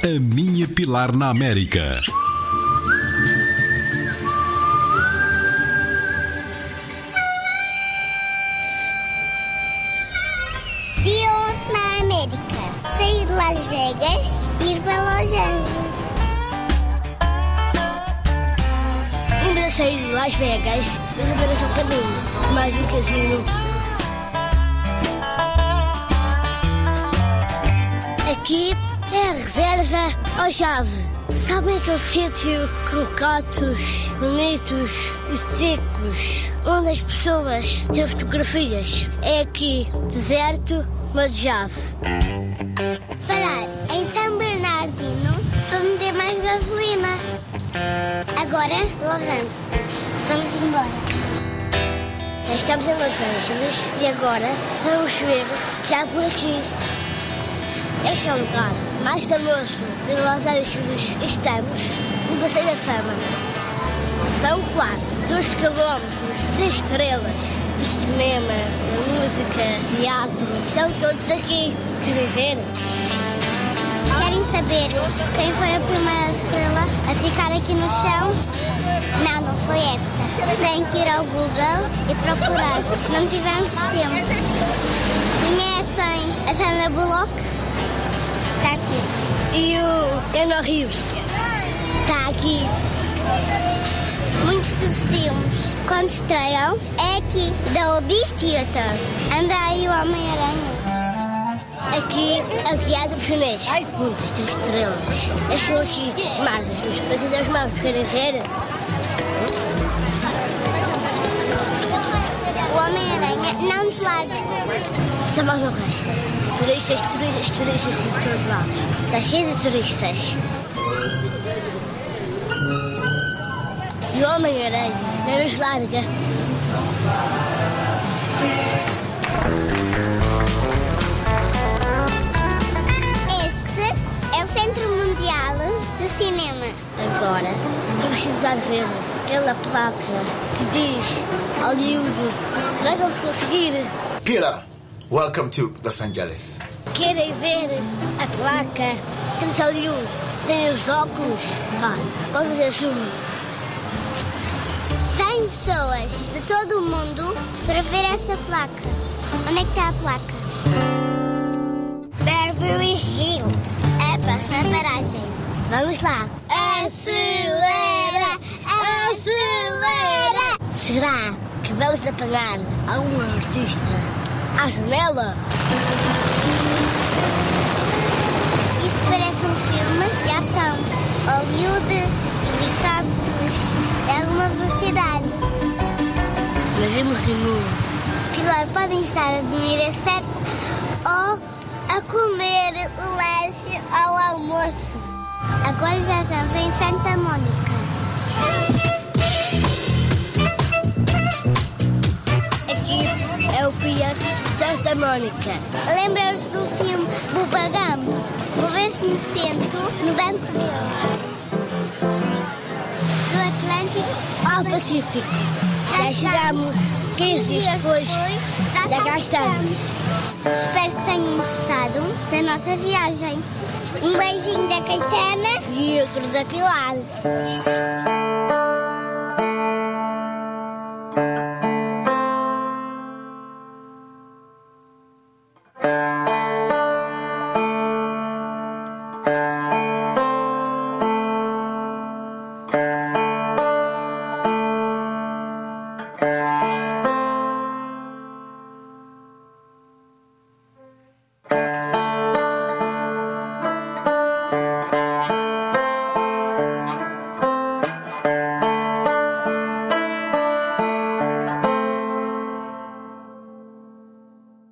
A minha Pilar na América. 11 na América. Sair de Las Vegas e ir para Los Angeles. Em vez de Las Vegas, vamos apenas um caminho. Mais um casino. Aqui é a reserva ao chave. Sabem aquele sítio com catos bonitos e secos, onde as pessoas tiram fotografias? É aqui, deserto, mas chave. Parar em São Bernardino para meter mais gasolina. Agora, Los Angeles. Vamos embora. Estamos em Los Angeles e agora vamos ver já por aqui. Este é o lugar mais famoso de Los Angeles. Estamos no Passeio da Fama. São quase dois quilómetros de estrelas do cinema, da música, teatro. Estão todos aqui. Querem ver? Querem saber quem foi a primeira estrela a ficar aqui no chão? Não, não foi esta. Tem que ir ao Google e procurar. Não tivemos tempo. Conhecem a Sandra Bullock? Aqui. E o Keanu Reeves? Está aqui. Muitos dos filmes, quando estreiam, é aqui, da Obi Theater. Anda aí o Homem-Aranha. Aqui é o teatro chinês. Muitas estrelas. Estou aqui. Marcas dos Pesadelos Maus. Querem ver? O Homem-Aranha não te larga. Só mais não resta. Turistas, turistas, turistas de todo lado. Está cheio de turistas. E o Homem-Aranha não nos larga. Este é o Centro Mundial de Cinema. Agora vamos tentar ver aquela placa que diz Hollywood. Será que vamos conseguir? Peter, welcome to Los Angeles. Querem ver a placa diz Hollywood? Tem os óculos? Pai, pode fazer zoom. Vêm pessoas de todo o mundo para ver esta placa. Onde é que está a placa? Beverly Hills. É a próxima paragem. Vamos lá. Acelera! Acelera! Será que vamos apanhar algum artista à janela? Isto parece um filme de ação. Hollywood, helicópteros, é alguma velocidade. Não vimos nenhum. Pilar, podem estar a dormir a cesta ou a comer o lanche ao almoço. Agora já estamos em Santa Mônica. Santa Mônica. Lembram-se do filme Bubagamo? Vou ver se me sento no banco. Do Atlântico Ao Pacífico. Já chegamos 15 dias depois. Já cá estamos. Espero que tenham gostado da nossa viagem. Um beijinho da Caetana. E outro da Pilar.